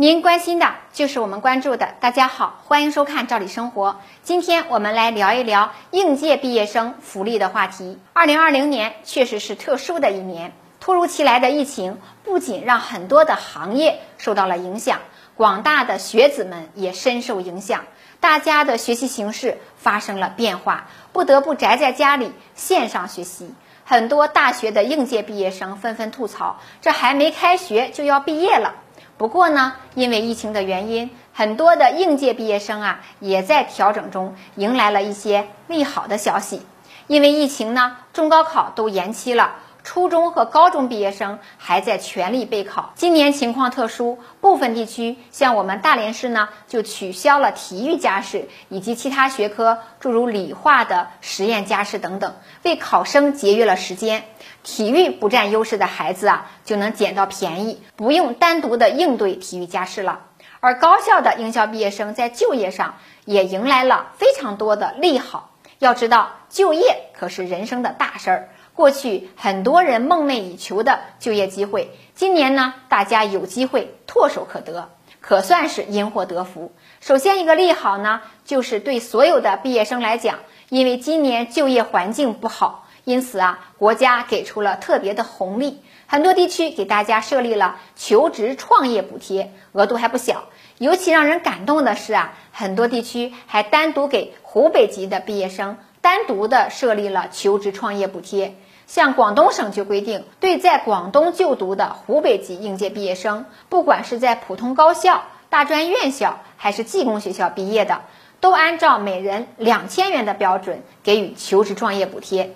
您关心的就是我们关注的。大家好，欢迎收看《赵理生活》。今天我们来聊一聊应届毕业生福利的话题。二零二零年确实是特殊的一年，突如其来的疫情不仅让很多的行业受到了影响，广大的学子们也深受影响。大家的学习形式发生了变化，不得不宅在家里线上学习。很多大学的应届毕业生纷纷吐槽：这还没开学就要毕业了。不过呢，因为疫情的原因，很多的应届毕业生啊也在调整中，迎来了一些利好的消息。因为疫情呢，中高考都延期了。初中和高中毕业生还在全力备考。今年情况特殊，部分地区像我们大连市呢，就取消了体育加试以及其他学科，诸如理化的实验加试等等，为考生节约了时间。体育不占优势的孩子啊，就能捡到便宜，不用单独的应对体育加试了。而高校的应校毕业生在就业上也迎来了非常多的利好。要知道，就业可是人生的大事儿。过去很多人梦寐以求的就业机会，今年呢，大家有机会唾手可得，可算是因祸得福。首先一个利好呢，就是对所有的毕业生来讲，因为今年就业环境不好，因此啊，国家给出了特别的红利，很多地区给大家设立了求职创业补贴，额度还不小。尤其让人感动的是啊，很多地区还单独给湖北籍的毕业生单独的设立了求职创业补贴。像广东省就规定，对在广东就读的湖北籍应届毕业生，不管是在普通高校、大专院校还是技工学校毕业的，都按照每人两千元的标准给予求职创业补贴。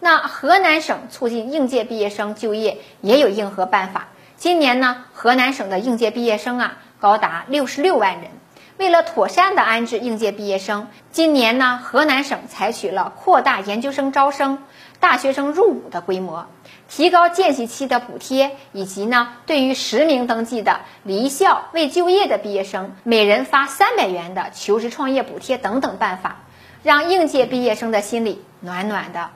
那河南省促进应届毕业生就业也有硬核办法。今年呢，河南省的应届毕业生啊高达六十六万人。为了妥善的安置应届毕业生，今年呢，河南省采取了扩大研究生招生。大学生入伍的规模，提高见习期的补贴，以及呢，对于实名登记的离校未就业的毕业生，每人发三百元的求职创业补贴等等办法，让应届毕业生的心里暖暖的。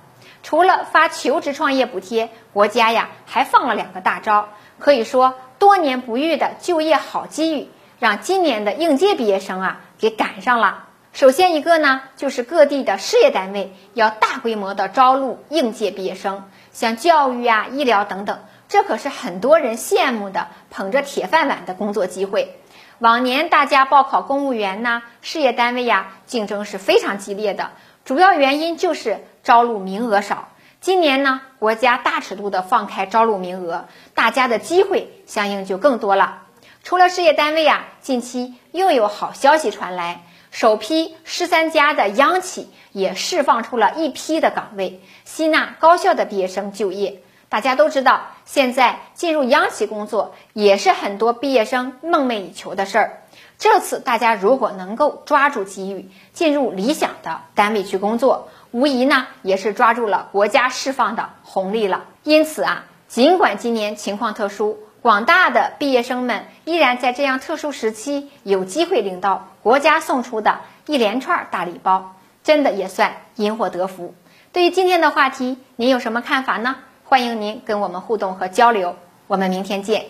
除了发求职创业补贴，国家呀还放了两个大招，可以说多年不遇的就业好机遇，让今年的应届毕业生啊给赶上了。首先一个呢，就是各地的事业单位要大规模的招录应届毕业生，像教育啊、医疗等等，这可是很多人羡慕的、捧着铁饭碗的工作机会。往年大家报考公务员呐，事业单位呀，竞争是非常激烈的，主要原因就是招录名额少。今年呢，国家大尺度的放开招录名额，大家的机会相应就更多了。除了事业单位啊，近期又有好消息传来。首批十三家的央企也释放出了一批的岗位，吸纳高校的毕业生就业。大家都知道，现在进入央企工作也是很多毕业生梦寐以求的事儿。这次大家如果能够抓住机遇，进入理想的单位去工作，无疑呢也是抓住了国家释放的红利了。因此啊，尽管今年情况特殊。广大的毕业生们依然在这样特殊时期有机会领到国家送出的一连串大礼包，真的也算因祸得福。对于今天的话题，您有什么看法呢？欢迎您跟我们互动和交流。我们明天见。